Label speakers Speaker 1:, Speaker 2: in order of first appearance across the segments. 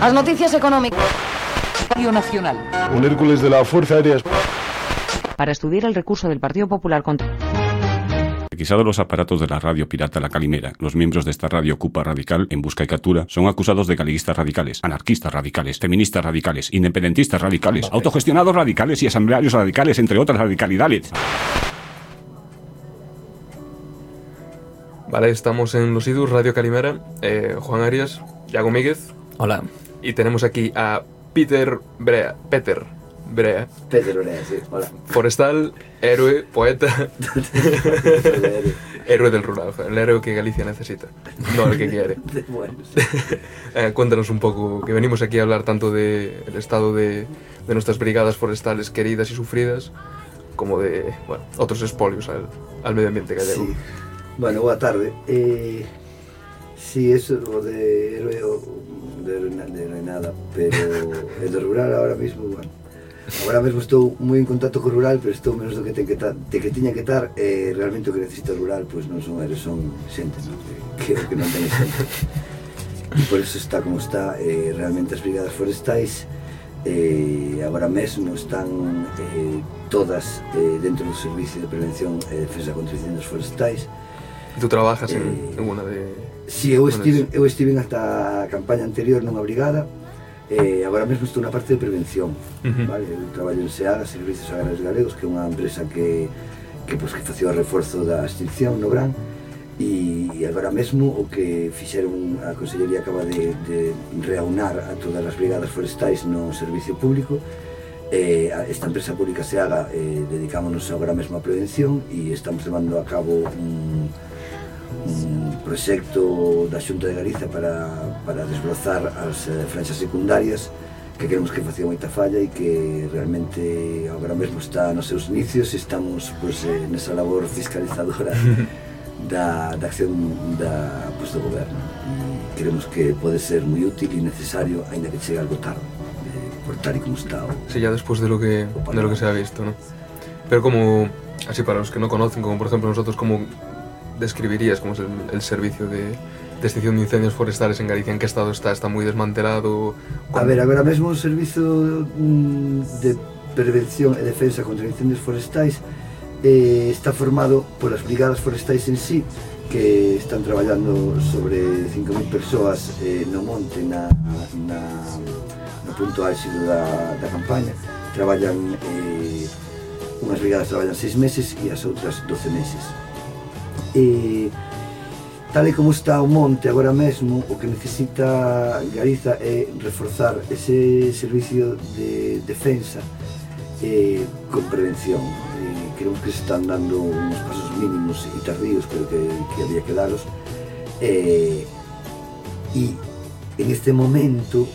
Speaker 1: As noticias económicas.
Speaker 2: Radio Nacional.
Speaker 3: Un Hércules de la Fuerza Aérea.
Speaker 2: Para estudiar el recurso del Partido Popular contra
Speaker 4: Requisados los aparatos de la radio pirata La Calimera, los miembros de esta radio Cupa Radical en busca y captura son acusados de galiguistas radicales, anarquistas radicales, feministas radicales, independentistas radicales, autogestionados radicales y asamblearios radicales, entre otras radicalidades.
Speaker 5: Vale, estamos en Los Idus, Radio Calimera, eh, Juan Arias, Yago Míguez.
Speaker 6: Hola.
Speaker 5: Y tenemos aquí a Peter Brea. Peter Brea.
Speaker 7: Peter Brea, sí. Hola.
Speaker 5: Forestal, héroe, poeta. héroe del rural, el héroe que Galicia necesita, no el que quiere.
Speaker 7: bueno, sí.
Speaker 5: eh, cuéntanos un poco, que venimos aquí a hablar tanto del de estado de, de nuestras brigadas forestales queridas y sufridas, como de, bueno, otros espolios al, al medio ambiente gallego.
Speaker 7: Sí. Bueno, boa tarde. Eh, sí, eso de héroe de, de nada, pero e do rural ahora mismo, bueno, Agora mesmo estou moi en contacto co rural, pero estou menos do que ten que tar, te que tiña que estar eh, realmente o que necesita o rural pois non son eres, son xente, non? Que, que, que non ten xente. E por eso está como está, eh, realmente as brigadas forestais eh, agora mesmo están eh, todas eh, dentro do Servicio de Prevención e eh, Defensa contra Incendios Forestais,
Speaker 5: Tú trabajas en,
Speaker 7: eh,
Speaker 5: en unha de...
Speaker 7: Si, sí,
Speaker 5: eu
Speaker 7: estive, eu estive nesta campaña anterior nunha brigada, eh, agora mesmo estou na parte de prevención,
Speaker 5: uh -huh.
Speaker 7: vale? Eu traballo en SEAGA, Servicios Agrarios Galegos, que é unha empresa que, que, pues, que facía o reforzo da extinción no Gran, e, e agora mesmo o que fixeron a Consellería acaba de, de reaunar a todas as brigadas forestais no servicio público eh, esta empresa pública se eh, dedicámonos agora mesmo a prevención e estamos levando a cabo un, un proxecto da Xunta de Galiza para, para desbrozar as eh, franxas secundarias que queremos que facía moita falla e que realmente agora mesmo está nos seus inicios e estamos pues, eh, nesa labor fiscalizadora da, da acción da, pues, do goberno. E creemos que pode ser moi útil e necesario, aínda que chegue algo tarde, eh, por tal e como está o,
Speaker 5: Sí, ya despois de lo que, de lo que se ha visto, ¿no? Pero como, así para los que no conocen, como por ejemplo nosotros, como describirías como es el, el servicio de, de extinción de incendios forestales en Galicia? ¿En qué estado está? ¿Está muy desmantelado? ¿Cómo?
Speaker 7: A ver, agora mesmo o Servizo mm, de Prevención e Defensa contra Incendios Forestais eh, está formado polas brigadas forestais en sí que están traballando sobre 5.000 persoas eh, no monte na, na, no punto álxido da, da campaña traballan eh, unhas brigadas traballan 6 meses e as outras 12 meses e tal e como está o monte agora mesmo, o que necesita Galiza é reforzar ese servicio de defensa e con prevención. E creo que se están dando uns pasos mínimos e tardíos, pero que, que había que daros. E, e en este momento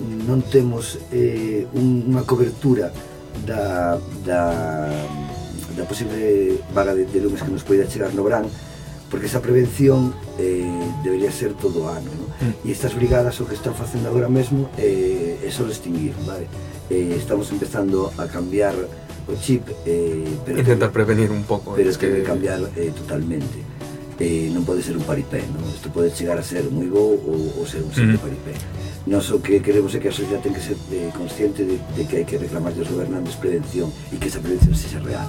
Speaker 7: non temos eh, unha cobertura da, da da posible vaga de, de lumes que nos poida chegar no Bran porque esa prevención eh, debería ser todo o ano ¿no? Mm. e estas brigadas o que están facendo agora mesmo eh, é só extinguir vale? eh, estamos empezando a cambiar o chip eh, pero
Speaker 5: intentar que, prevenir un pouco
Speaker 7: pero
Speaker 5: es
Speaker 7: que, que cambiar eh, totalmente eh, non pode ser un paripé non? isto pode chegar a ser moi bo ou, ou ser un simple
Speaker 5: mm.
Speaker 7: paripé Nos o que queremos é que a sociedade ten que ser eh, consciente de, de que hai que reclamar dos gobernantes prevención e que esa prevención sexa real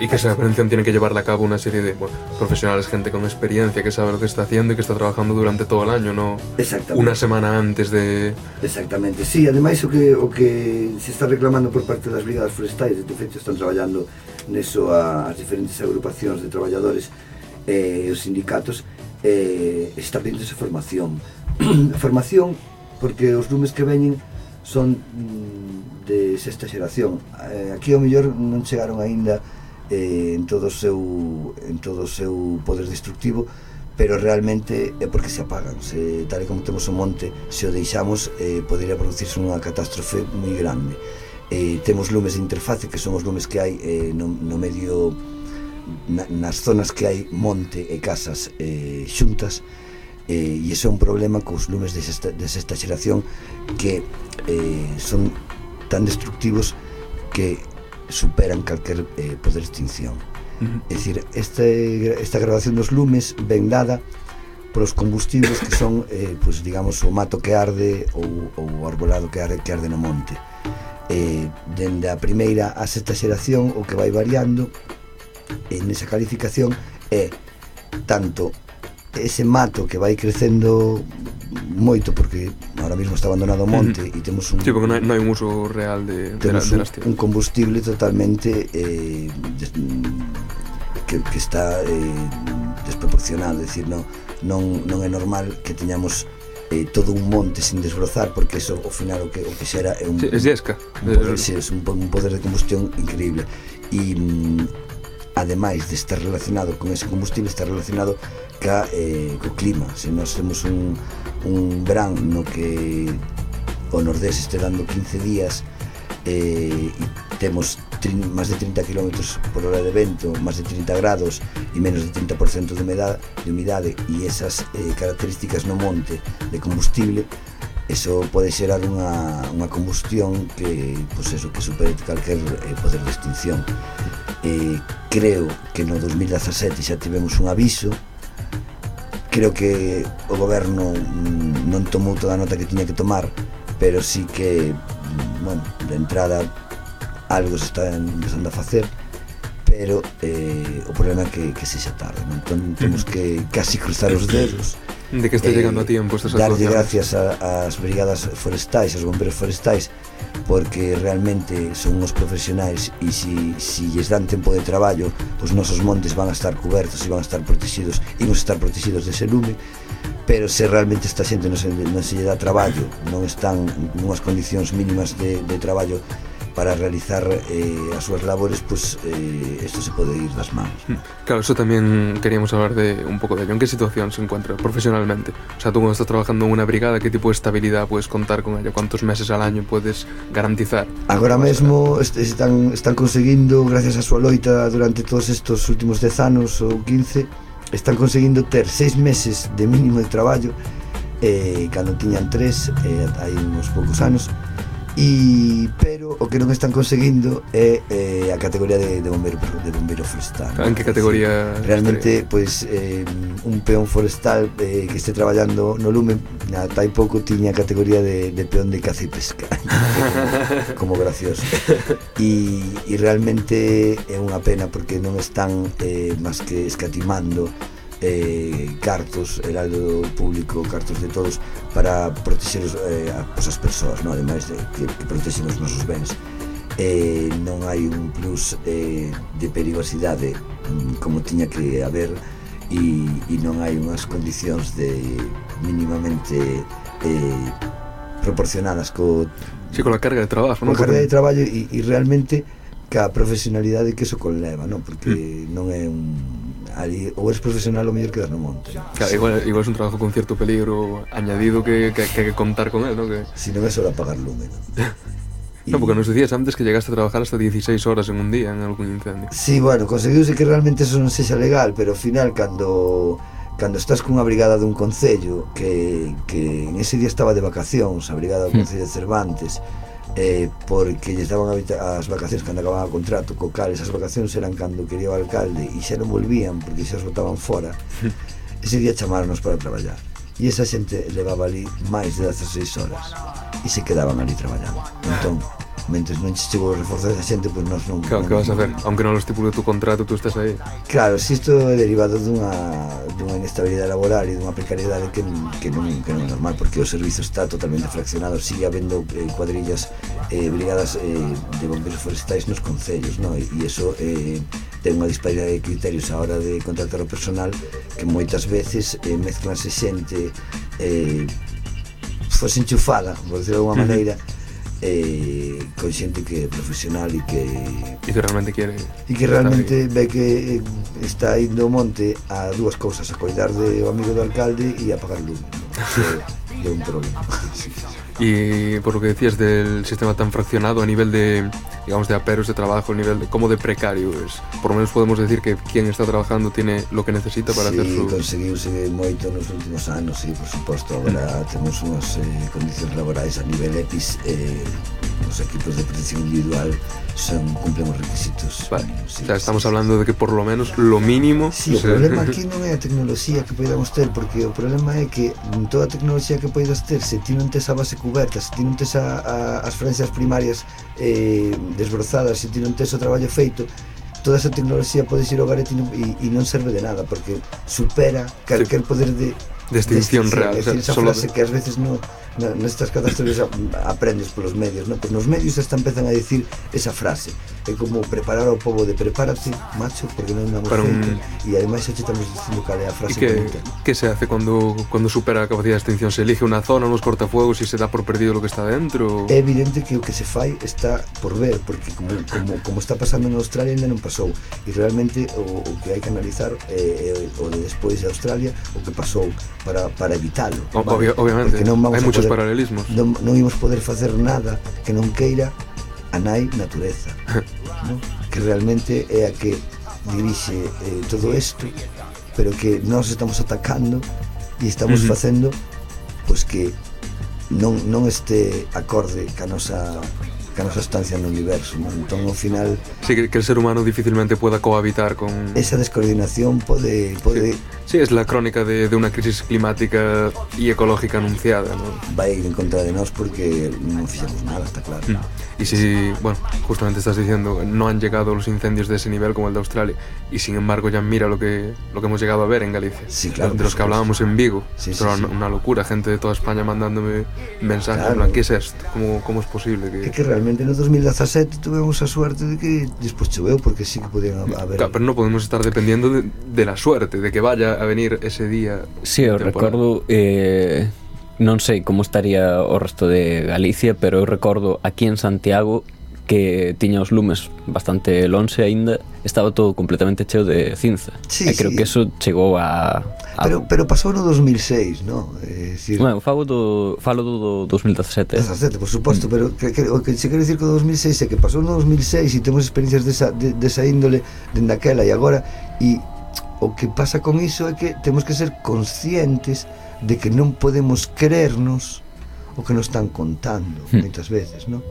Speaker 5: y que esa prevención tiene que llevarla a cabo una serie de bueno, profesionales, gente con experiencia que sabe lo que está haciendo y que está trabajando durante todo el año, no
Speaker 7: Exactamente.
Speaker 5: una semana antes de...
Speaker 7: Exactamente, sí, ademais o que, o que se está reclamando por parte das brigadas forestais, de feito están traballando neso as diferentes agrupacións de traballadores e eh, os sindicatos, eh, está pedindo esa formación. a formación, porque os lumes que veñen son mm, de sexta xeración. Eh, aquí ao mellor non chegaron aínda eh, en todo o seu en todo o seu poder destructivo pero realmente é porque se apagan. Se, tal e como temos o monte se o deixamos eh, poderia producirse unha catástrofe moi grande. Eh, temos lumes de interface que son os lumes que hai eh, no, no medio na, nas zonas que hai monte e casas eh, xuntas eh, e iso é un problema cos lumes de sexta, de sexta xeración que eh, son tan destructivos que superan calquer eh, poder extinción. Uh -huh. É dicir, este, esta grabación dos lumes ven dada polos combustibles que son, eh, pues, digamos, o mato que arde ou, ou o arbolado que arde, que arde no monte. Eh, dende a primeira a sexta xeración, o que vai variando en esa calificación é tanto ese mato que vai crecendo moito porque ahora mismo está abandonado o monte e temos un
Speaker 5: Sí, porque non hai, non hai un uso real de, temos de, la, de
Speaker 7: un, un combustible totalmente eh, des, que, que está eh, desproporcionado, decir, non, non, non é normal que teñamos eh, todo un monte sin desbrozar porque eso ao final o que o que xera é un
Speaker 5: sí, es yesca,
Speaker 7: un poder, sí, es un, un poder de combustión increíble. E ademais de estar relacionado con ese combustible, está relacionado ca, eh, co clima. Se nós temos un, un verán no que o Nordés este dando 15 días eh, e temos trin, máis de 30 km por hora de vento, máis de 30 grados e menos de 30% de humedade, de humidade e esas eh, características no monte de combustible eso pode xerar unha, unha combustión que, pois eso, que supere calquer eh, poder de extinción eh, creo que no 2017 xa tivemos un aviso. Creo que o goberno mm, non tomou toda a nota que tiña que tomar pero sí que mm, bueno, de entrada algo se está empezando a facer pero eh, o problema é que, que se xa tarde non? entón temos que casi cruzar os dedos
Speaker 5: de que está eh, llegando a tiempo estas
Speaker 7: Darlle gracias ás brigadas forestais, aos bombeiros forestais, porque realmente son os profesionais e si, si lles dan tempo de traballo, os nosos montes van a estar cobertos e van a estar protegidos, imos estar protegidos dese lume, pero se realmente esta xente non se, non se lle dá traballo, non están nunhas condicións mínimas de, de traballo para realizar eh, as súas labores, pois pues, eh, isto se pode ir das mans. Hmm.
Speaker 5: Claro, eso también queríamos hablar de un poco de ello. ¿En qué situación se encuentra profesionalmente? O sea, tú cuando estás trabajando en una brigada, ¿qué tipo de estabilidad puedes contar con ello? ¿Cuántos meses al año puedes garantizar?
Speaker 7: Agora mesmo est están, están conseguindo, gracias a súa loita durante todos estos últimos 10 anos ou 15, están conseguindo ter 6 meses de mínimo de traballo eh, cando tiñan 3 eh, hai uns poucos anos e pero o que non están conseguindo é eh, a categoría de, de bombeiro de bombeiro forestal.
Speaker 5: Ah, en que categoría?
Speaker 7: Decir, realmente pois pues, eh, un peón forestal eh, que este traballando no lume na tai pouco tiña a categoría de, de peón de caza e pesca. como, como gracioso. E, e realmente é unha pena porque non están eh, máis que escatimando eh, cartos, heraldo público, cartos de todos para protexer os, eh, a, pues, as persoas, non? ademais de que, que protexen os nosos bens eh, non hai un plus eh, de perigosidade mm, como tiña que haber e, e non hai unhas condicións de mínimamente eh, proporcionadas co,
Speaker 5: sí, con a carga de traballo
Speaker 7: con a carga de traballo e, e realmente ca profesionalidade que eso conleva non? porque mm. non é un ali, ou eres profesional ou mellor quedas no monte.
Speaker 5: Claro, igual, igual es un trabajo con cierto peligro añadido que, que, que, que contar con él, ¿no? Que...
Speaker 7: Si non é só apagar lume, ¿no? y...
Speaker 5: No, porque nos decías antes que llegaste a trabajar hasta 16 horas en un día en algún incendio.
Speaker 7: Sí, bueno, conseguiuse que realmente eso non sexa legal, pero ao final, cando cando estás cunha brigada dun concello que, que en ese día estaba de vacacións a brigada do hmm. Concello de Cervantes mm eh, porque lle daban as vacacións cando acababan o contrato, co cal esas vacacións eran cando quería o alcalde e xa non volvían porque xa os botaban fora. Ese día chamaronos para traballar. E esa xente levaba ali máis de 16 horas e se quedaban ali traballando. Entón, mentres non chegou o reforzo a xente, pois nós non...
Speaker 5: Claro,
Speaker 7: non,
Speaker 5: que vas a ver? Aunque non lo estipule tu contrato, tú estás aí.
Speaker 7: Claro, si isto é derivado dunha, dunha inestabilidade laboral e dunha precariedade que, que, non, que non é normal, porque o servizo está totalmente fraccionado, sigue habendo eh, cuadrillas eh, brigadas eh, de bombeiros forestais nos concellos, no? e, e eh, ten unha disparidade de criterios a hora de contratar o personal que moitas veces eh, mezclanse xente eh, fose enchufada, por decirlo de alguma maneira, uh -huh eh, con xente que é profesional e que
Speaker 5: e que realmente quere
Speaker 7: e que realmente ve que eh, está indo ao monte a dúas cousas a coidar de o amigo do alcalde e a pagar lume que é un problema. Sí, sí.
Speaker 5: Y por lo que decías del sistema tan fraccionado a nivel de, digamos, de aperos de trabajo, a nivel de como de precario es. Por lo menos podemos decir que quien está trabajando tiene lo que necesita para
Speaker 7: sí,
Speaker 5: hacer su...
Speaker 7: conseguiuse moito nos últimos anos, sí, por suposto, agora temos unhas eh, condicións laborais a nivel EPIS eh, os equipos de protección individual son cumplen os requisitos.
Speaker 5: Vale.
Speaker 7: sí,
Speaker 5: o sea, estamos
Speaker 7: sí,
Speaker 5: hablando de que por lo menos lo mínimo
Speaker 7: sí, o
Speaker 5: sea...
Speaker 7: problema aquí non é a tecnoloxía que poidamos ter porque o problema é que toda a tecnoloxía que poidas ter se ti non tes a base coberta se ti non tes a, a, as franxas primarias eh, desbrozadas se ti non tes o traballo feito. Toda esa tecnoloxía pode ir ao garete e, e non serve de nada porque supera calquer poder de
Speaker 5: de extinción real,
Speaker 7: de,
Speaker 5: o sea,
Speaker 7: decir, esa
Speaker 5: solo...
Speaker 7: frase que ás veces non nestas catástrofes aprendes polos medios, non? Pois nos medios hasta empezan a dicir esa frase. É como preparar ao povo de prepárate, macho, porque non damos
Speaker 5: Para
Speaker 7: feito. Un... E ademais xa estamos dicindo cal é a frase
Speaker 5: que,
Speaker 7: bonita.
Speaker 5: que se hace cando, cando supera a capacidade de extinción? Se elige unha zona, unos cortafuegos e se dá por perdido lo que está dentro?
Speaker 7: É evidente que o que se fai está por ver, porque como, como, como está pasando en Australia ainda non pasou. E realmente o, o que hai que analizar é, é o de despois de Australia, o que pasou para, para evitalo.
Speaker 5: O, vale? obviamente.
Speaker 7: Porque non vamos
Speaker 5: hai
Speaker 7: a
Speaker 5: muchos
Speaker 7: poder,
Speaker 5: paralelismos.
Speaker 7: Non, non imos poder facer nada que non queira a nai natureza, no? que realmente é a que dirixe eh, todo isto, pero que nós estamos atacando e estamos
Speaker 5: uh -huh.
Speaker 7: facendo pois pues, que non, non este acorde ca nosa ca nosa estancia no universo non? entón ao final
Speaker 5: Sí, que, que el ser humano difícilmente pueda cohabitar con...
Speaker 7: esa descoordinación pode, pode
Speaker 5: Sí, es la crónica de, de una crisis climática y ecológica anunciada, ¿no?
Speaker 7: vai ir en contra de nós porque non fixemos nada, está claro
Speaker 5: Y si, bueno, justamente estás diciendo, no han llegado los incendios de ese nivel como el de Australia, y sin embargo ya mira lo que, lo que hemos llegado a ver en Galicia.
Speaker 7: Sí, claro,
Speaker 5: De, los que hablábamos en Vigo.
Speaker 7: Sí, sí, sí.
Speaker 5: una locura, gente de toda España mandándome mensajes,
Speaker 7: Claro.
Speaker 5: en plan, ¿qué es esto? ¿Cómo, cómo es posible
Speaker 7: É
Speaker 5: que...?
Speaker 7: que realmente no 2017 tuvemos a suerte de que despois choveu porque sí que podían haber
Speaker 5: Claro, pero no podemos estar dependiendo de, de la suerte, de que vaya a venir ese día. Temporal.
Speaker 1: recordo eh, non sei como estaría o resto de Galicia, pero eu recordo aquí en Santiago que tiña os lumes bastante lonxe aínda, estaba todo completamente cheo de cinza.
Speaker 7: Sí,
Speaker 1: e creo
Speaker 7: sí.
Speaker 1: que eso chegou a, a...
Speaker 7: Pero, pero pasou no 2006, no? Eh, é decir...
Speaker 1: Bueno, falo do, falo do, do 2017.
Speaker 7: 2017, por suposto, mm. pero que, que, o que se quere dicir que o 2006 é que pasou no 2006 e temos experiencias desa, de, desa índole dende aquela e agora, e o que pasa con iso é que temos que ser conscientes de de que non podemos creernos o que nos están contando
Speaker 1: mm.
Speaker 7: moitas veces, non?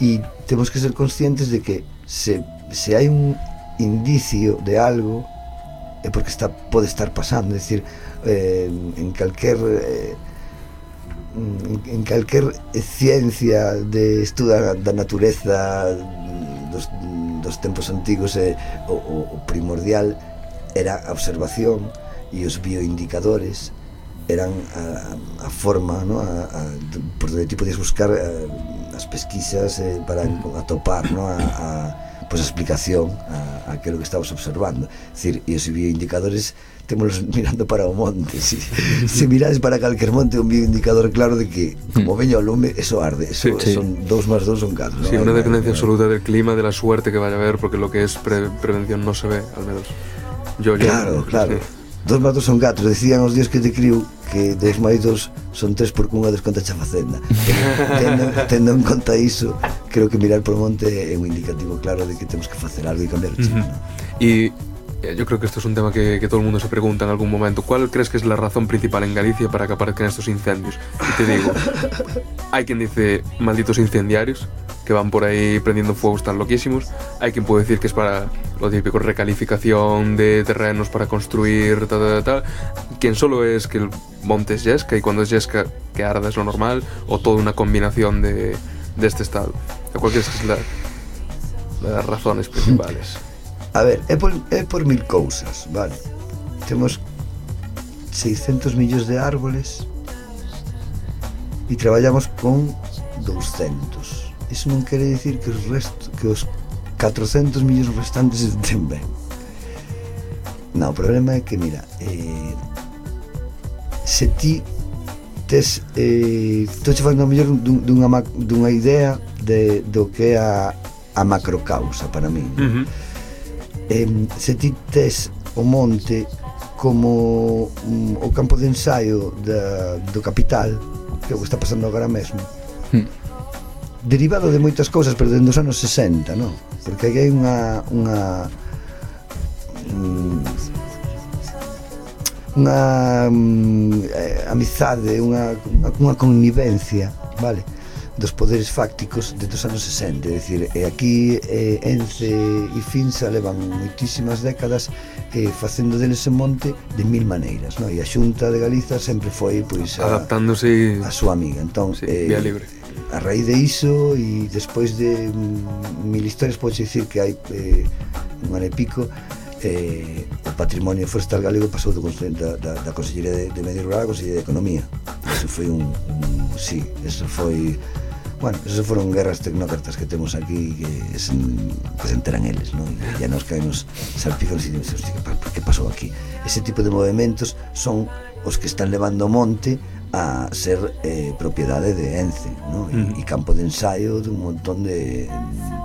Speaker 7: E temos que ser conscientes de que se, se hai un indicio de algo é porque está pode estar pasando, é dicir, eh, en calquer eh, en, en calquer ciencia de estuda da natureza dos, dos tempos antigos eh, o, o primordial era a observación e os bioindicadores eran a, a forma no? a, a, por donde ti podías buscar eh, as pesquisas eh, para atopar no? a, a, pues, a explicación a, a aquilo que estabas observando é dicir, e os bioindicadores témolos mirando para o monte si, se mirades para calquer monte un bioindicador claro de que como veño o lume eso arde eso,
Speaker 1: Sí, sí.
Speaker 7: son dos más dos son catro
Speaker 5: Sí,
Speaker 7: ¿no?
Speaker 5: una
Speaker 7: Hay-
Speaker 5: dependencia absoluta del clima, de la suerte que vaya a haber, porque lo que es pre- prevención no se ve, al menos. Yo, yo
Speaker 7: Claro, claro.
Speaker 5: sí.
Speaker 7: Dos matos son gatos, decían os días que te criu que dos máis dos son tres porque unha desconta xa facenda. tendo, tendo en conta iso, creo que mirar por monte é un indicativo claro de que temos que facer algo e cambiar o chip.
Speaker 5: Uh
Speaker 7: -huh.
Speaker 5: no? E yo creo que esto es un tema que, que todo el mundo se pregunta en algún momento. ¿Cuál crees que es la razón principal en Galicia para que aparezcan estos incendios? Y te digo, hay quien dice malditos incendiarios que van por ahí prendiendo fuegos tan loquísimos. Hay quien puede decir que es para lo típico, recalificación de terrenos para construir, tal, tal, tal. Quien solo es que el monte es yesca y cuando es yesca que arda es lo normal o toda una combinación de, de este estado. ¿Cuál crees que es la, las razones principales?
Speaker 7: A ver, é por, é por mil cousas, vale? Temos 600 millóns de árboles e traballamos con 200. Iso non quere dicir que os resto, que os 400 millóns restantes estén ben. Non, o problema é que, mira, eh, se ti tes eh, estou che falando mellor dun, dunha, dunha idea de, do que é a, a macrocausa para mí.
Speaker 5: Uh -huh
Speaker 7: eh, se ti tes o monte como mm, o campo de ensaio da, do capital que o está pasando agora mesmo
Speaker 1: hmm.
Speaker 7: derivado de moitas cousas pero dentro dos anos 60 no? porque hai unha unha mm, unha mm, eh, amizade unha, unha connivencia vale dos poderes fácticos desde os anos 60 é dicir, e aquí eh, Ence e Finsa levan moitísimas décadas eh, facendo deles ese monte de mil maneiras no? e a Xunta de Galiza sempre foi pois, a,
Speaker 5: adaptándose
Speaker 7: a súa amiga. Entón,
Speaker 5: sí, eh, vía libre.
Speaker 7: a raíz de iso e despois de mil historias podes dicir que hai eh, un ano e pico eh, o patrimonio forestal galego pasou do, da, da, da Consellería de, de Medio Rural a Consellería de Economía. Eso foi un, un sí, eso foi Bueno, esas foron guerras tecnócratas que temos aquí que se, que se enteran eles, non? E nos caemos salpicóns e dicimos, que, que pasou aquí? Ese tipo de movimentos son os que están levando o monte a ser eh, propiedade de Ence ¿no? e,
Speaker 5: mm.
Speaker 7: e campo de ensaio de un montón de,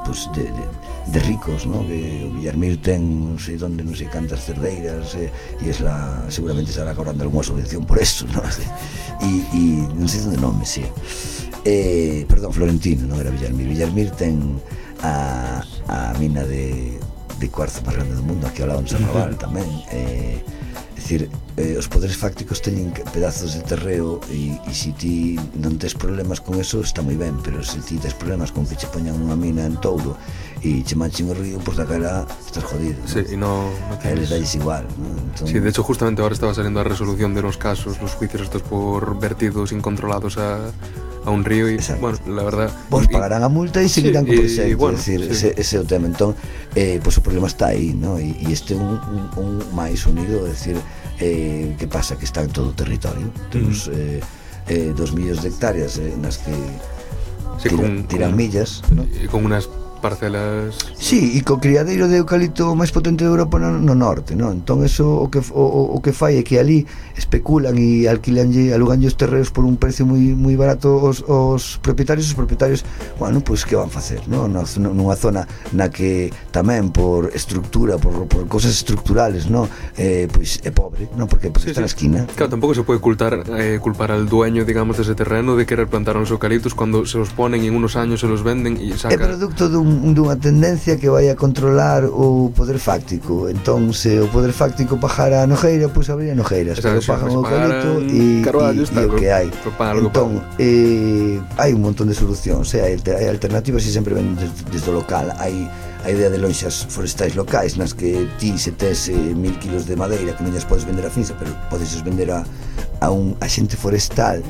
Speaker 7: pues, de, de, de ricos ¿no? que o Villarmir ten non sei donde non sei cantas cerdeiras eh, e es la, seguramente estará cobrando algunha subvención por eso ¿no? e, e non sei donde nome, si sí eh, perdón, Florentino, non era Villarmir. Villarmir ten a, a mina de, de cuarzo máis grande do mundo, aquí ao lado en Sarraval tamén. Eh, é dicir, eh, os poderes fácticos teñen pedazos de terreo e, e se ti non tes problemas con eso está moi ben, pero se ti tes problemas con que che poñan unha mina en touro e che manchen o río, pois pues, daquela estás jodido.
Speaker 5: Sí, e no, no tienes...
Speaker 7: A eles igual. ¿no? Entón...
Speaker 5: Sí, de hecho justamente ahora estaba saliendo a resolución de los casos, los juicios estos por vertidos incontrolados a a un río y,
Speaker 7: Exacto.
Speaker 5: bueno, la verdad...
Speaker 7: Vos
Speaker 5: y,
Speaker 7: pagarán a multa e seguirán
Speaker 5: sí,
Speaker 7: co proxecto,
Speaker 5: e, bueno,
Speaker 7: decir,
Speaker 5: sí.
Speaker 7: ese, ese é o tema. Entón, eh, pois pues, o problema está aí, no? e, e este un, un, un máis unido, decir, eh, que pasa que está en todo o territorio. Temos mm. eh, eh, dos millóns de hectáreas eh, nas que
Speaker 5: sí,
Speaker 7: tira,
Speaker 5: con,
Speaker 7: tiran
Speaker 5: con,
Speaker 7: millas, ¿no?
Speaker 5: con unas parcelas...
Speaker 7: Sí, e co criadeiro de eucalipto máis potente de Europa no, no norte, non? Entón, eso o que, o, o que fai é que ali especulan e alquilanlle, aluganlle os terreos por un precio moi, moi barato os, os propietarios, os propietarios, bueno, pois pues, que van facer, non? Nunha zona na que tamén por estructura, por, por cosas estructurales, non? Eh, pois pues, é pobre, non? Porque porque pues, sí, está sí. na esquina.
Speaker 5: Claro, tampouco se pode cultar, eh, culpar al dueño, digamos, dese terreno de querer plantar uns eucaliptos cando se os ponen en unos años se los venden e
Speaker 7: saca...
Speaker 5: É
Speaker 7: producto dun dunha tendencia que vai a controlar o poder fáctico. Entón se o poder fáctico pajara a nojeira pois habría Nojeiras
Speaker 5: nojeira
Speaker 7: se o
Speaker 5: pajan
Speaker 7: o eucalipto e o que hai. entón eh, hai un montón de solucións eh? hai alternativas e sempre ven desde o local. Hai a idea de lonxas forestais locais nas que ti se tes eh, mil kilos de madeira que non as podes vender a finza pero podes vender a, a, un, axente forestal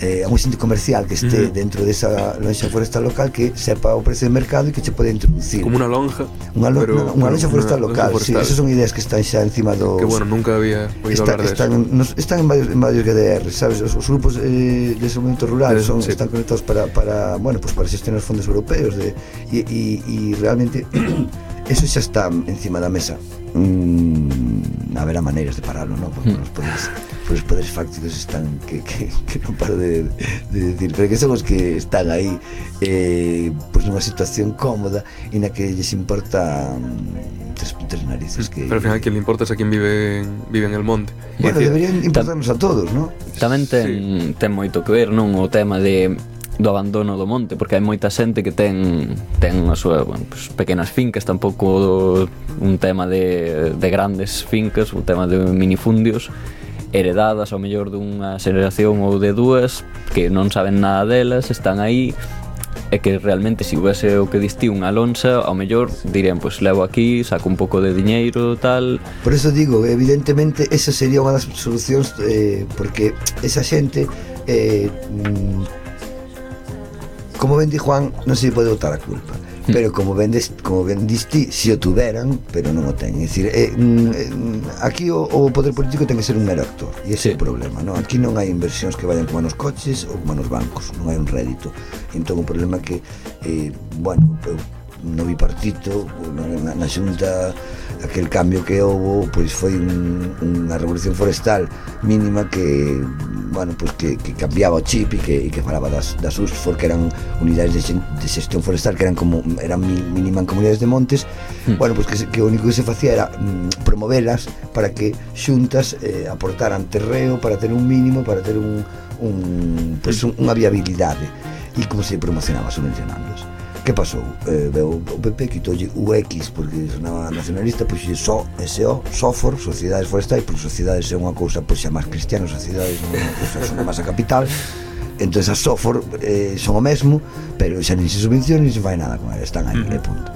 Speaker 7: eh, a un centro comercial que esté
Speaker 5: uh -huh.
Speaker 7: dentro desa de lonxa forestal local que sepa o precio de mercado e que che pode introducir.
Speaker 5: Como unha lonja.
Speaker 7: Unha, lo,
Speaker 5: pero,
Speaker 7: unha lonxa forestal
Speaker 5: una,
Speaker 7: local,
Speaker 5: si,
Speaker 7: sí, esas son ideas que están xa encima do...
Speaker 5: Que bueno, nunca había oído
Speaker 7: está,
Speaker 5: hablar de
Speaker 7: están,
Speaker 5: eso.
Speaker 7: Nos, están en varios, en varios GDR, sabes, os, os grupos eh, de desenvolvemento rural son,
Speaker 5: sí.
Speaker 7: están conectados para, para, bueno, pues para xestionar fondos europeos de, e, e, e realmente eso xa está encima da mesa. Mm, haberá maneiras de pararlo, non? Porque mm. nos pues, os poderes fácticos están que, que, que non paro de, de decir pero que son os que están aí eh, pois nunha situación cómoda e na que lles importa mm, tres, tres narices que,
Speaker 5: pero al final que le importa es a quen vive, vive en el monte
Speaker 7: bueno,
Speaker 5: decir,
Speaker 7: deberían importarnos a todos ¿no?
Speaker 1: tamén ten, sí. ten moito que ver non o tema de do abandono do monte porque hai moita xente que ten ten a súa bueno, pues, pequenas fincas tampouco do, un tema de, de grandes fincas un tema de minifundios heredadas ao mellor dunha xeración ou de dúas que non saben nada delas, están aí e que realmente se houvese o que distí unha lonxa, ao mellor dirían, pois levo aquí, saco un pouco de diñeiro, tal.
Speaker 7: Por eso digo, evidentemente esa sería unha das solucións eh, porque esa xente eh, mm, como ben di Juan, non se pode botar a culpa pero como vendes, como vendes ti, se o tuveran, pero non o ten. É dicir, eh, mm, aquí o, o poder político ten que ser un mero actor, e ese
Speaker 1: sí.
Speaker 7: é o problema, non? Aquí non hai inversións que vayan como nos coches ou como nos bancos, non hai un rédito. Entón o problema que eh, bueno, eu no bipartito na, na xunta aquel cambio que houve pois foi un, unha revolución forestal mínima que bueno, pois que, que cambiaba o chip e que, e que falaba das, das USFOR que eran unidades de, xen, de xestión forestal que eran como eran mínima en comunidades de montes. Mm. bueno, pois que, que o único que se facía era mm, promovelas para que xuntas eh, aportaran terreo para ter un mínimo para ter un, un, pois, un, unha viabilidade. E como se promocionaba subvencionándolos Eh, que pasou? Eh, veu o PP quitoulle o X porque sonaba nacionalista, pois xe só SO, SOFOR, Sociedades Forestais, porque Sociedades é unha cousa pois xa máis cristiana, Sociedades non é unha cousa, son máis a capital. Entón as SOFOR eh, son o mesmo, pero xa nin se subvenciona nin se fai nada con elas, están aí,
Speaker 5: mm.
Speaker 7: e punto.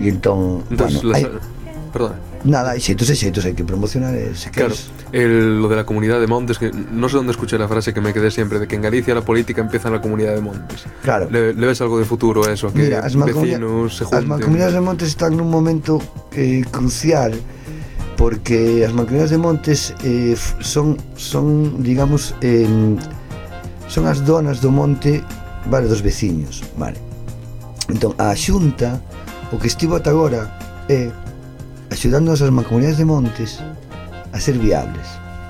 Speaker 7: E entón,
Speaker 5: entón
Speaker 7: bueno,
Speaker 5: las...
Speaker 7: hai...
Speaker 5: Perdón
Speaker 7: nada, hai xeitos e xeitos, hai que promocionar eh, se
Speaker 5: Claro, el, lo de la comunidade de montes que Non sei sé onde escuché la frase que me quedé siempre De que en Galicia la política empieza na comunidade de montes.
Speaker 7: Claro.
Speaker 5: Le, le ves algo de futuro a eso? Que
Speaker 7: Mira, as
Speaker 5: vecinos se junten.
Speaker 7: As mancomunidades de montes están nun momento eh, crucial Porque as mancomunidades de montes eh, son, son, digamos, eh, son as donas do monte Vale, dos veciños, vale. Entón, a xunta, o que estivo ata agora é eh, axudando as mancomunidades de montes a ser viables.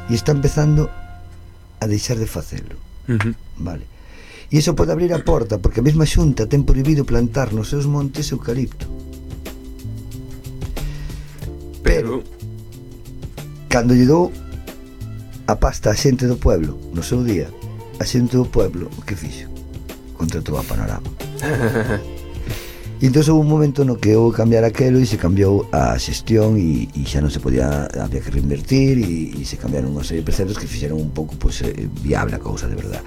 Speaker 7: E está empezando a deixar de facelo.
Speaker 5: Uh -huh.
Speaker 7: vale. E iso pode abrir a porta porque a mesma xunta ten prohibido plantar nos seus montes eucalipto.
Speaker 5: Pero, pero
Speaker 7: cando lle dou a pasta a xente do pueblo no seu día a xente do pueblo o que fixo? Contratou a panorama. E entón houve un momento no que houve cambiar aquelo e se cambiou a xestión e, e xa non se podía, había que reinvertir e, e se cambiaron unha serie de preceptos que fixeron un pouco pois, pues, eh, viable a cousa de verdade.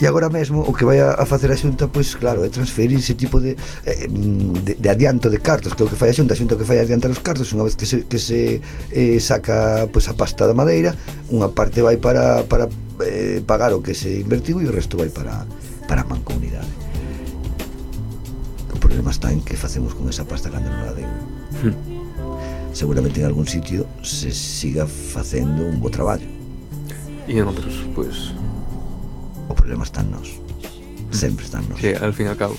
Speaker 7: E agora mesmo o que vai a facer a Xunta, pois claro, é transferir ese tipo de, eh, mm, de, de adianto de cartos, que o que fai a Xunta, a Xunta o que fai adiantar os cartos, unha vez que se, que se eh, saca pois, a pasta da madeira, unha parte vai para, para eh, pagar o que se invertiu e o resto vai para, para a mancomunidade problema está en que facemos con esa pasta cando non a deu. Hmm. Seguramente en algún sitio se siga facendo un bo traballo.
Speaker 5: E en outros, pois... Pues...
Speaker 7: O problema está en nós. Sempre está en nós.
Speaker 5: Sí, al fin e al cabo.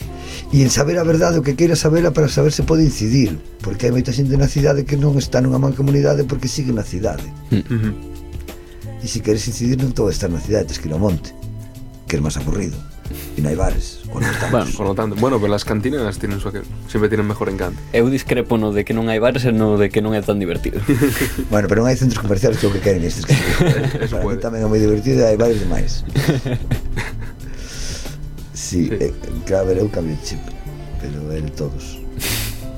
Speaker 7: E en saber a verdade, o que queira saberla para saber se pode incidir. Porque hai moita xente na cidade que non está nunha mancomunidade porque sigue na cidade.
Speaker 5: Uh.
Speaker 7: E se queres incidir non todo estar na cidade, tens que ir ao monte. Que é máis aburrido. E non hai bares, cuando estamos.
Speaker 1: Bueno,
Speaker 5: por lo tanto, bueno, pero as cantinas tienen su aquel. Sempre tienen mejor encanto.
Speaker 1: Eu discrepo no de que non hai bares e no de que non é tan divertido.
Speaker 7: bueno, pero non hai centros comerciales que o que queren estes que Para mí tamén é moi divertido e hai bares demais. sí,
Speaker 5: sí.
Speaker 7: Eh, claro, eu cambié chip, pero el todos.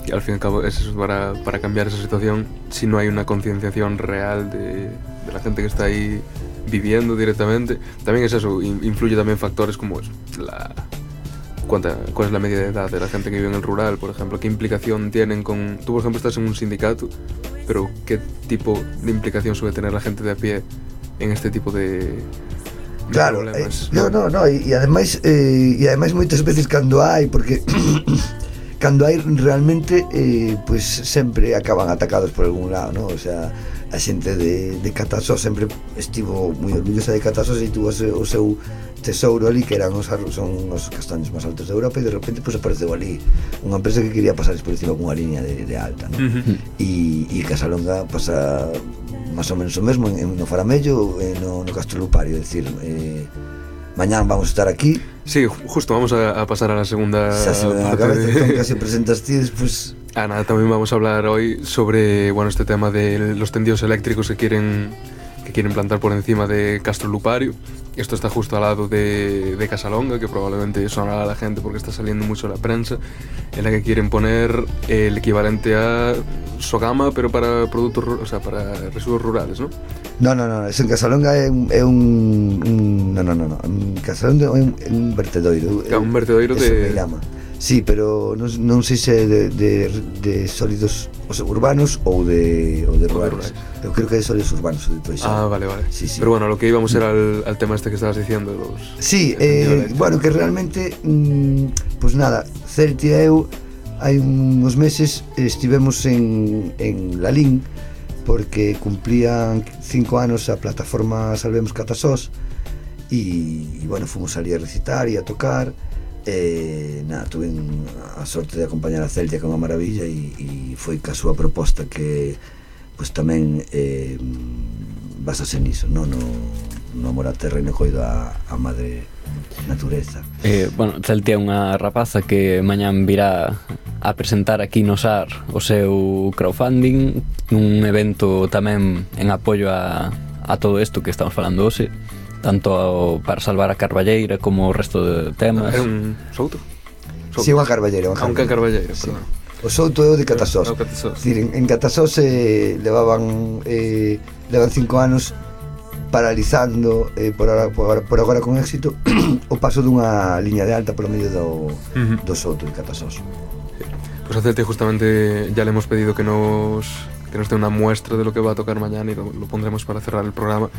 Speaker 5: Y al fin y al cabo, eso es para, para cambiar esa situación si no hay una concienciación real de, de la gente que está ahí viviendo directamente. También es eso, influye también factores como eso, la, cuánta, cuál es la media de edad de la gente que vive en el rural, por ejemplo, qué implicación tienen con... Tú, por ejemplo, estás en un sindicato, pero qué tipo de implicación suele tener la gente de a pie en este tipo de... de
Speaker 7: claro, eh,
Speaker 5: problemas, eh,
Speaker 7: no, no, no, e, e ademais eh, e ademais moitas veces cando hai porque cando hai realmente eh, pues sempre acaban atacados por algún lado, ¿no? O sea, a xente de, de Catasó sempre estivo moi orgullosa de Catasó e tuvo se, o seu tesouro ali que eran os, son os castaños máis altos de Europa e de repente pues, apareceu ali unha empresa que quería pasar por encima cunha liña de, de alta ¿no?
Speaker 5: uh -huh.
Speaker 7: e, e Casalonga pasa máis ou menos o mesmo en, en no Faramello e no, no Castro Lupario é dicir, eh, mañán vamos a estar aquí
Speaker 5: Sí, justo, vamos a, a pasar a la segunda...
Speaker 7: Xa se me cabeza,
Speaker 5: de...
Speaker 7: entón, casi presentas ti, despois...
Speaker 5: Pues, nada, también vamos a hablar hoy sobre bueno este tema de los tendidos eléctricos que quieren que quieren plantar por encima de Castro Lupario. Esto está justo al lado de, de Casalonga, que probablemente sonará a la gente porque está saliendo mucho en la prensa, en la que quieren poner el equivalente a Sogama, pero para productos, o sea, para residuos rurales, ¿no?
Speaker 7: No, no, no, eso en Casalonga é un, é un, un no, no, no, no, en Casalonga é un, é un vertedoiro.
Speaker 5: Un vertedoiro
Speaker 7: eso
Speaker 5: de-
Speaker 7: me llama. Sí, pero non, non sei se de, de, de sólidos o sea, urbanos ou de, ou de rurales. Eu creo que é sólidos urbanos de Toixán.
Speaker 5: Ah, vale, vale.
Speaker 7: Sí, sí.
Speaker 5: Pero bueno, lo que íbamos era al, al tema este que estabas diciendo. Los,
Speaker 7: sí, eh, bueno, que realmente, mmm, pues nada, Celti e eu hai uns meses estivemos en, en Lalín porque cumplían cinco anos a plataforma Salvemos Catasós e, e bueno, fomos ali a recitar e a tocar e E, na, tuve a sorte de acompañar a Celtia que é unha maravilla e, e foi ca súa proposta que pois tamén eh, basase niso non? no, no amor a terra e no coido a, a madre natureza
Speaker 1: eh, Bueno, Celtia é unha rapaza que mañán virá a presentar aquí no SAR o seu crowdfunding un evento tamén en apoio a, a todo isto que estamos falando hoxe tanto ao, para salvar a Carballeira como o resto de temas.
Speaker 5: Era un souto? souto.
Speaker 7: Si, sí, unha Carballeira.
Speaker 5: Ah, unha
Speaker 7: Carballeira.
Speaker 5: Carballeira
Speaker 7: sí.
Speaker 5: Perdón.
Speaker 7: O souto é o de Catasós.
Speaker 5: Catasós.
Speaker 7: En Catasós eh, levaban eh, levan cinco anos paralizando eh, por, agora, por, agora, por agora con éxito o paso dunha liña de alta polo medio do,
Speaker 5: uh -huh.
Speaker 7: do souto de Catasós.
Speaker 5: Pois pues a Celte justamente ya le hemos pedido que nos que nos dé una muestra de lo que va a tocar mañana y lo, lo pondremos para cerrar el programa.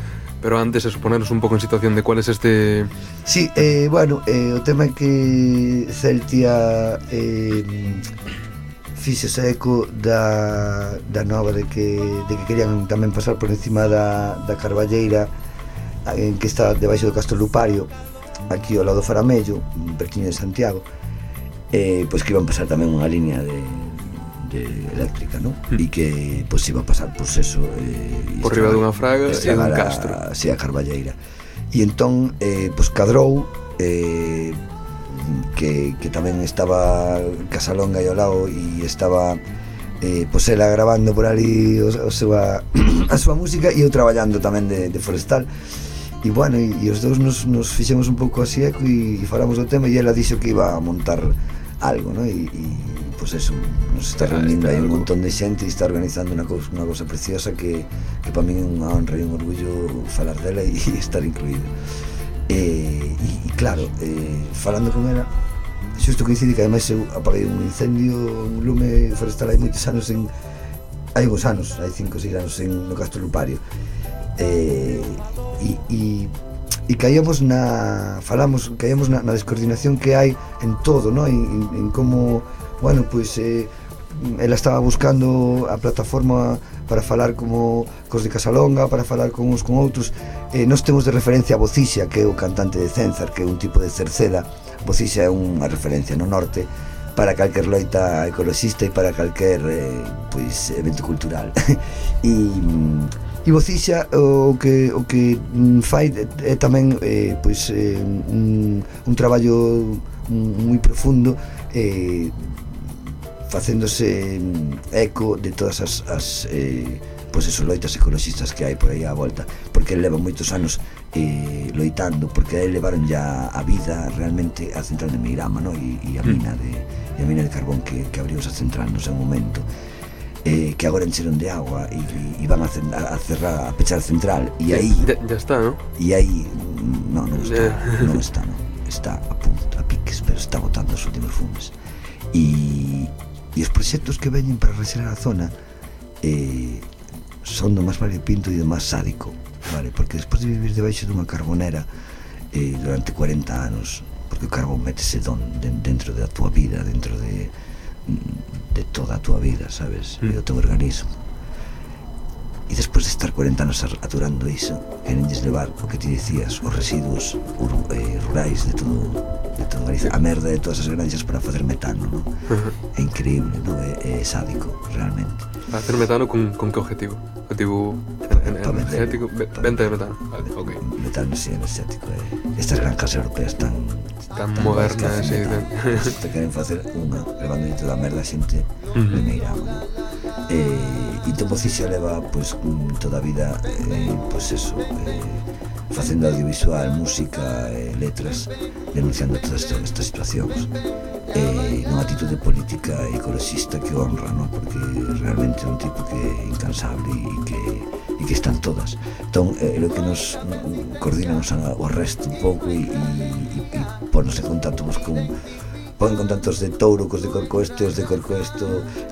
Speaker 5: Pero antes, es ponernos un pouco en situación de cuál es este...
Speaker 7: Sí, eh, bueno, eh, o tema que Celtia eh, fixese eco da, da nova de que, de que querían tamén pasar por encima da, da Carballeira en que está debaixo do Castro Lupario aquí ao lado do Faramello, un de Santiago eh, pois que iban pasar tamén unha línea de, de eléctrica, ¿no?
Speaker 5: Mm.
Speaker 7: E que pois pues, iba a pasar por eso eh,
Speaker 5: por riba dunha fraga
Speaker 7: eh,
Speaker 5: e
Speaker 7: un
Speaker 5: castro.
Speaker 7: Si a Carballeira. E entón eh, pois pues, cadrou eh, que, que tamén estaba Casalonga e ao lado e estaba eh, pois pues, ela grabando por ali a, o súa, a súa música e eu traballando tamén de, de forestal e bueno, e, e os dous nos, nos fixemos un pouco así eco e, e falamos do tema e ela dixo que iba a montar algo, no? E, e pues eso, nos está reunindo aí un montón de xente e está organizando unha cousa, unha cousa preciosa que, que para min é unha honra e un orgullo falar dela e estar incluído. E, e, e claro, eh, falando con ela, xusto que dicide que ademais eu apaguei un incendio, un lume forestal hai moitos anos en hai uns anos, hai cinco ou seis anos en no Castro Lupario. Eh, e, e e caíamos na falamos, caíamos na, na descoordinación que hai en todo, no? En, en, en como bueno, pois eh, ela estaba buscando a plataforma para falar como cos de Casalonga, para falar con uns con outros. Eh, nós temos de referencia a Bocixa, que é o cantante de Cenzar, que é un tipo de cerceda. Bocixa é unha referencia no norte para calquer loita ecologista e para calquer eh, pois, evento cultural. e, mm, e Bocixa o que, o que mm, fai é tamén eh, pois, eh, un, un traballo mm, moi profundo eh, facéndose mm, eco de todas as, as eh, pois eso, loitas ecologistas que hai por aí á volta porque ele leva moitos anos eh, loitando porque aí levaron ya a vida realmente a central de Meirama no? e, e a mm. mina de e a mina de carbón que, que abriu esa central no seu momento eh, que agora encheron de agua e, e, e van a, a cerrar, a pechar a central e aí...
Speaker 5: Ya, está, ¿no?
Speaker 7: E aí... Mm, no, non está, non está, no. Está a punto, a piques, pero está botando os últimos fumes. E, E os proxectos que veñen para rexerar a zona eh, son do máis variopinto e do máis sádico, vale? Porque despois de vivir debaixo dunha carbonera eh, durante 40 anos, porque o carbón métese don, de, dentro da tua vida, dentro de, de toda a tua vida, sabes? Mm. E do teu organismo E despois de estar 40 anos aturando iso, querenlles levar o que ti dicías, os residuos ur, eh, rurais de todo de todo Galicia, a merda de todas as granxas para facer metano, non? É increíble, non? É, é sádico, realmente.
Speaker 5: Facer metano con, con que objetivo? Objetivo en, en, energético? Venta de metano? Vale, okay.
Speaker 7: Metano, sí, energético. Eh. Estas granjas europeas tan...
Speaker 5: Tan,
Speaker 7: tan
Speaker 5: modernas, sí. Tan...
Speaker 7: Te queren facer unha, levando da merda a xente
Speaker 5: uh -huh.
Speaker 7: de Meirama, non? Eh, e Topo Fixo leva pois, toda a vida eh, pois eso, eh, facendo audiovisual, música eh, letras denunciando todas estas, estas situacións eh, nunha atitude política e ecologista que honra, non? porque realmente é un tipo que é incansable e que, e que están todas entón, é eh, o que nos mm, coordinamos o resto un pouco e, e, e, e ponos en contacto con pon con tantos de Touro, cos de Corcoesto, os de Corcoesto,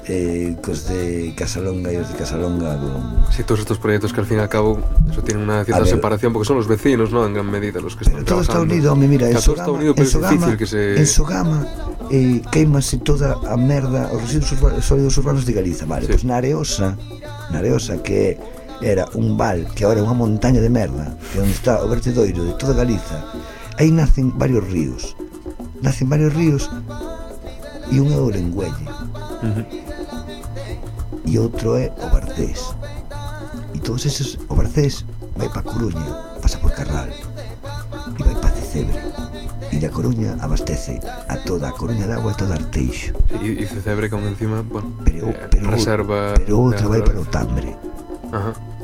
Speaker 7: eh, cos de Casalonga e os de Casalonga. Con...
Speaker 5: Sí, todos estos proyectos que al fin y al cabo eso tienen una cierta
Speaker 7: ver,
Speaker 5: separación porque son los vecinos, ¿no? En gran medida los que están
Speaker 7: todo
Speaker 5: trabajando.
Speaker 7: está unido, home, mira, en
Speaker 5: Sogama, está unido, pero
Speaker 7: en Sogama,
Speaker 5: difícil que se...
Speaker 7: En Sogama eh, queimase toda a merda, os residuos sólidos urbanos de Galiza, vale,
Speaker 5: sí.
Speaker 7: pois pues na Areosa, na Areosa que era un val que agora é unha montaña de merda, que onde está o vertedoiro de toda Galiza, aí nacen varios ríos nacen varios ríos e un é o Orenguelle
Speaker 5: uh -huh.
Speaker 7: e outro é o Barcés e todos eses o Barcés vai pa Coruña pasa por Carral e vai pa Cecebre e da Coruña abastece a toda a Coruña de agua e toda Arteixo
Speaker 5: e, e Cecebre como encima bueno,
Speaker 7: pero,
Speaker 5: eh,
Speaker 7: pero,
Speaker 5: reserva
Speaker 7: pero outra vai para o Tambre
Speaker 5: Ajá.
Speaker 7: Uh -huh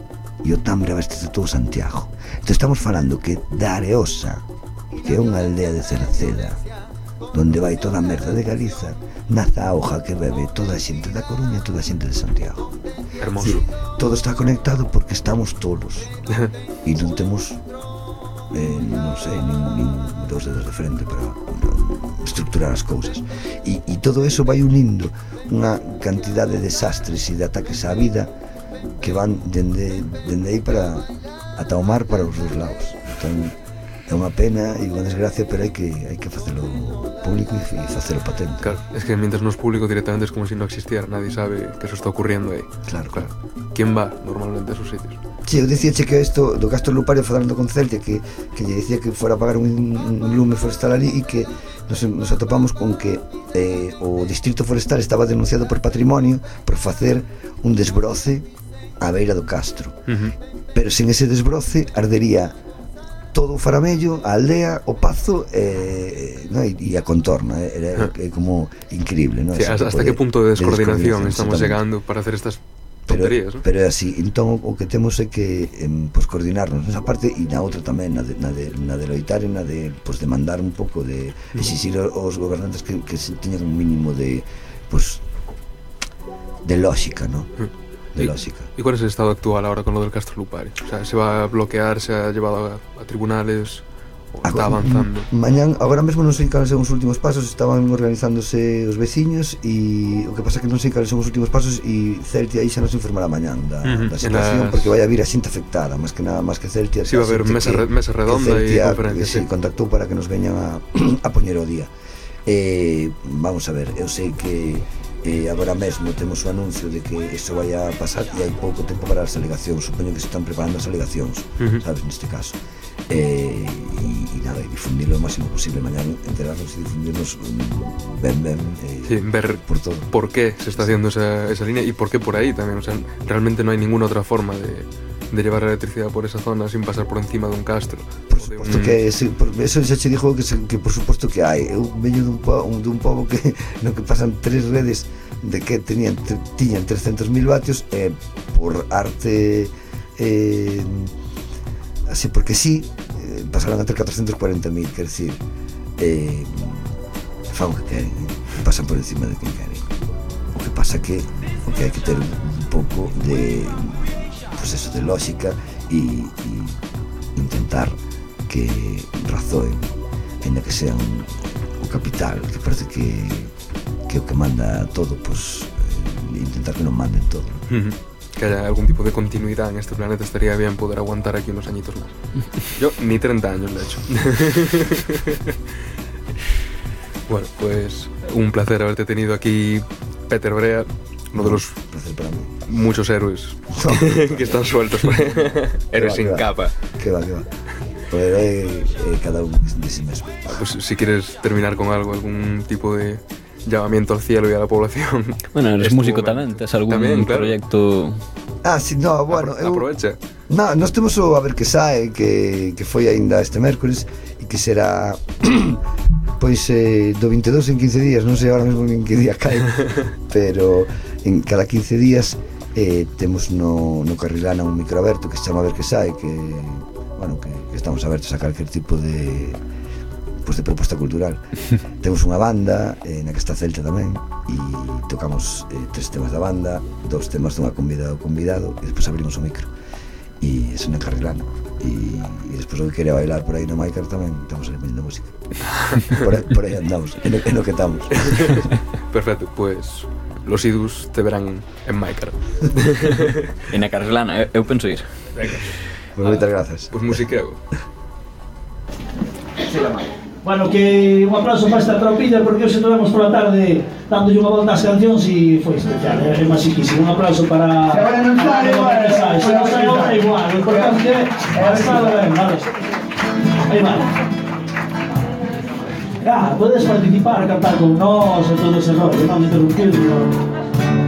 Speaker 7: e o Tambre abastece todo Santiago. Entón estamos falando que da Areosa, que é unha aldea de Cerceda, donde vai toda a merda de Galiza naza a hoja que bebe toda a xente da Coruña e toda a xente de Santiago.
Speaker 5: Hermoso.
Speaker 7: Sí, Todo está conectado porque estamos tolos. E non temos eh, non sei, nin, nin dos dedos de frente para, para estructurar as cousas. E, e todo eso vai unindo unha cantidad de desastres e de ataques á vida que van dende, dende aí para ata o mar para os dos lados. Entón é unha pena e unha desgracia, pero hai que hai que facelo público e facelo patente.
Speaker 5: Claro, es que mientras no es público directamente es como si no existiera, nadie sabe que eso está ocurriendo aí.
Speaker 7: Claro,
Speaker 5: claro. ¿Quién va normalmente a esos sitios?
Speaker 7: Sí, eu dicía que isto do Castro Lupario falando con Celtia que, que lle dicía que fora a pagar un, un lume forestal ali e que nos, nos atopamos con que eh, o distrito forestal estaba denunciado por patrimonio por facer un desbroce á beira do Castro. Uh -huh. Pero sen ese desbroce ardería todo o Faramello, a aldea, o Pazo e, eh, no, e, e a contorna. Eh, era, é ah. como increíble. No?
Speaker 5: Sí, hasta, hasta que punto de descoordinación, de
Speaker 7: descoordinación
Speaker 5: estamos chegando para hacer estas
Speaker 7: pero,
Speaker 5: tonterías, ¿no?
Speaker 7: pero é así, entón o que temos é que em, pues, coordinarnos nesa parte e na outra tamén, na de, na de, na de loitar e na de pues, demandar un pouco de exixir aos gobernantes que, que se teñan un mínimo de pues, de lógica, non? Mm
Speaker 5: de
Speaker 7: lógica.
Speaker 5: ¿Y cuál es el estado actual ahora con lo del Castro Lupari? O sea, ¿se va a bloquear? ¿Se ha llevado a, a tribunales? ¿O a,
Speaker 7: está
Speaker 5: avanzando?
Speaker 7: Mañán, agora mesmo non sei cales son os últimos pasos, estaban organizándose os veciños e o que pasa que non sei cales son os últimos pasos e Celtia aí xa nos informará mañán da,
Speaker 5: uh
Speaker 7: -huh.
Speaker 5: da
Speaker 7: situación
Speaker 5: las...
Speaker 7: porque vai a vir a xente afectada, máis que nada, máis que Celtia.
Speaker 5: Si sí, va a haber mesa, que, mesa redonda e conferencia.
Speaker 7: Sí,
Speaker 5: sí,
Speaker 7: contactou para que nos veñan a, a poñer o día. Eh, vamos a ver, eu sei que eh, agora mesmo temos o anuncio de que iso vai a pasar e hai pouco tempo para as alegacións supoño que se están preparando as alegacións
Speaker 5: Ujú.
Speaker 7: sabes, neste caso eh, e, e nada, e difundirlo o máximo posible mañana enterarnos e difundirnos ben, ben eh,
Speaker 5: Sí, ver
Speaker 7: por todo
Speaker 5: por qué se está haciendo esa, esa línea y por qué por ahí también. O sea, realmente no hay ninguna otra forma de, de llevar a electricidade por esa zona sin pasar por encima dun castro.
Speaker 7: Por suposto
Speaker 5: un...
Speaker 7: que mm. sí, por, eso xa che dixo que, se, que por suposto que hai. Eu veño dun un, dun pobo que no que pasan tres redes de que tenían te, tiñan 300.000 vatios e eh, por arte eh, así porque sí eh, pasaron a ter 440.000 quer decir eh, fan o que queren pasan por encima de quen queren. O que pasa que o que hai que ter un pouco de eso, de lógica e intentar que razoen ainda que sean o capital que parece que que o que manda todo pues eh, intentar que non manden todo.
Speaker 5: Que haya algún tipo de continuidad en este planeta estaría bien poder aguantar aquí unos añitos más. Yo ni 30 años, de hecho. bueno, pues un placer haberte tenido aquí, Peter Brea, uno de los
Speaker 7: placer para mí
Speaker 5: muchos héroes
Speaker 7: No,
Speaker 5: que están sueltos. héroes
Speaker 7: va,
Speaker 5: sin capa.
Speaker 7: que va, que va pero é, é cada un de si mesmo
Speaker 5: Pues si quieres terminar con algo, algún tipo de llamamiento al cielo y a la población.
Speaker 1: Bueno, eres músico
Speaker 5: momento.
Speaker 1: tamén, tes algún
Speaker 5: Tamén, claro.
Speaker 1: proxecto
Speaker 7: ah, si, no, bueno
Speaker 5: Apro-
Speaker 7: eu,
Speaker 5: Aprovecha.
Speaker 7: No, nós temos o A ver que sae que, que foi aínda este mércores e que será pois eh, do 22 en 15 días non sei ahora mesmo en que día cae pero en cada 15 días eh, temos no, no Carrilana un micro aberto que se chama Ver que sai que, bueno, que, que estamos abertos a calquer tipo de pues, de proposta cultural. Temos unha banda eh, na que está Celta tamén e tocamos eh, tres temas da banda dos temas dunha convidada ou convidado e despois abrimos o micro. E é na Carrilana e, e despois que quere bailar por aí no Maicar tamén estamos aí música. Por, aí, por aí andamos, en, en o que estamos.
Speaker 5: Perfecto, pois pues, los idus te verán en Maicar.
Speaker 1: e na Carslana, eu, eh, eu penso ir.
Speaker 5: Venga.
Speaker 7: Pues moitas grazas.
Speaker 5: Pois pues musiqueo.
Speaker 6: Bueno, que un aplauso para esta tropilla porque hoxe tivemos pola tarde dándolle unha volta ás cancións e foi especial, eh, é, é. Un aplauso para...
Speaker 8: Se agora non sale igual.
Speaker 6: Se non sale igual, o importante é estar ben, vale. Aí vale. ah, puedes participar, cantar con nosotros, todo ese rollo, no
Speaker 7: me interrumpirlo.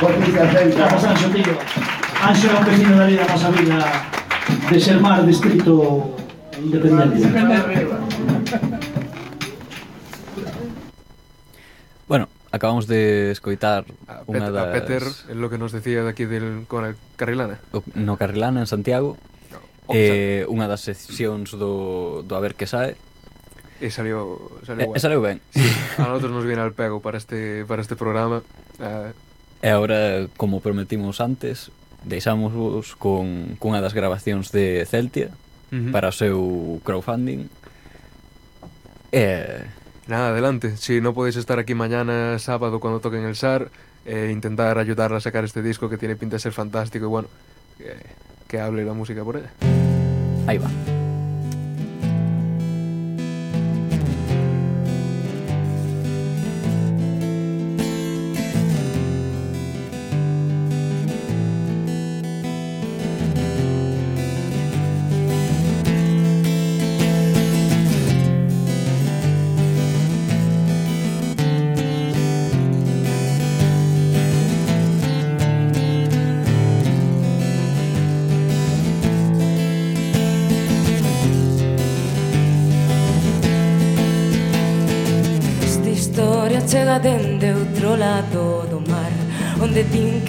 Speaker 7: Botica Celta.
Speaker 6: Vamos, Anxo, tío. Anxo é un vecino da vida, nosa Vila de Xermar, distrito independente.
Speaker 1: Bueno, acabamos de escoitar
Speaker 5: a
Speaker 1: unha
Speaker 5: Peter,
Speaker 1: das...
Speaker 5: A Peter, é lo que nos decía daqui del con el Carrilana.
Speaker 1: O, no Carrilana, en Santiago.
Speaker 5: No,
Speaker 1: eh, unha das seccións do, do A ver que sae.
Speaker 5: E salió, salió,
Speaker 1: eh, salió ben.
Speaker 5: Sí, a nosotros nos viene al pego para este, para este programa. Eh,
Speaker 1: E agora, como prometimos antes, deixamos vos con cunha das grabacións de Celtia
Speaker 5: uh -huh.
Speaker 1: para o seu crowdfunding. E...
Speaker 5: Nada, adelante. Si no podéis estar aquí mañana sábado cuando toquen el SAR, eh, intentar ayudarla a sacar este disco que tiene pinta de ser fantástico y bueno, que, que hable la música por ella.
Speaker 1: Ahí va.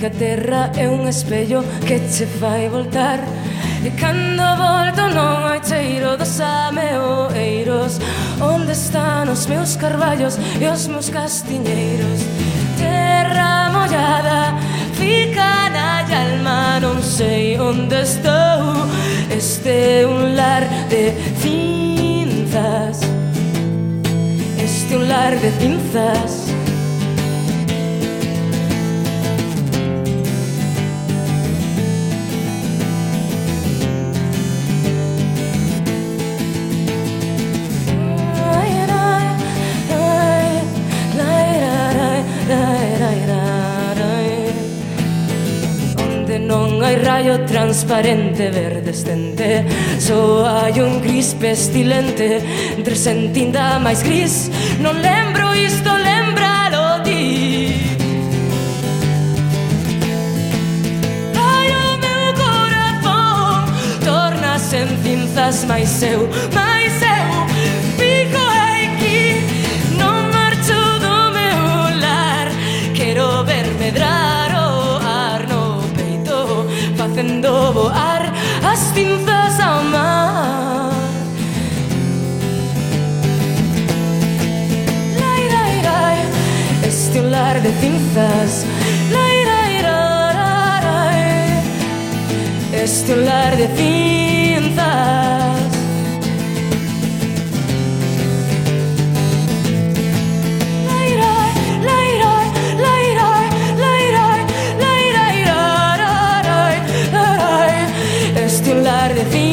Speaker 8: que a terra é un espello que che fai voltar. E cando volto non hai cheiro dos ameoeiros Onde están os meus carballos e os meus castiñeiros? Terra mollada fica na alma Non sei onde estou. Este un lar de cinzas. Este un lar de cinzas. transparente, verdescente Só hai un gris pestilente Entre sentinda máis gris. Non lembro isto, lembralo ti. Ai, o meu corazón Tornas en cinzas máis eu máis pinza ao mar lai, lai, lai, Este olar de cinzas lai, lai, lai, lai, Este olar de cinzas everything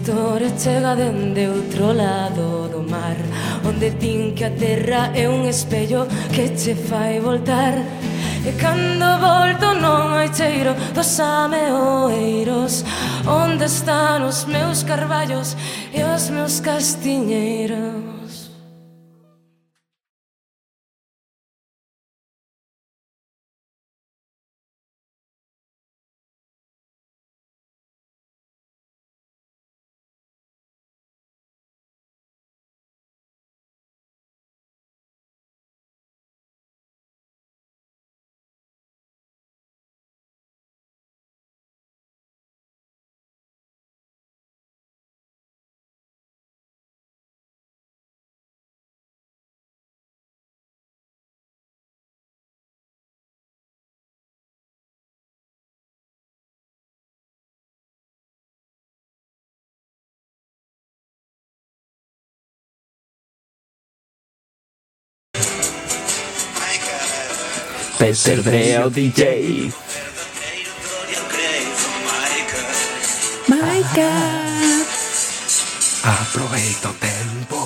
Speaker 8: historia chega dende outro lado do mar Onde tin que a terra é un espello que che fai voltar. E cando volto non hai cheiro dos ameoeiros Onde están os meus carballos e os meus castiñeiros.
Speaker 1: Peter Dreo DJ.
Speaker 5: Aproveito ah, tempo.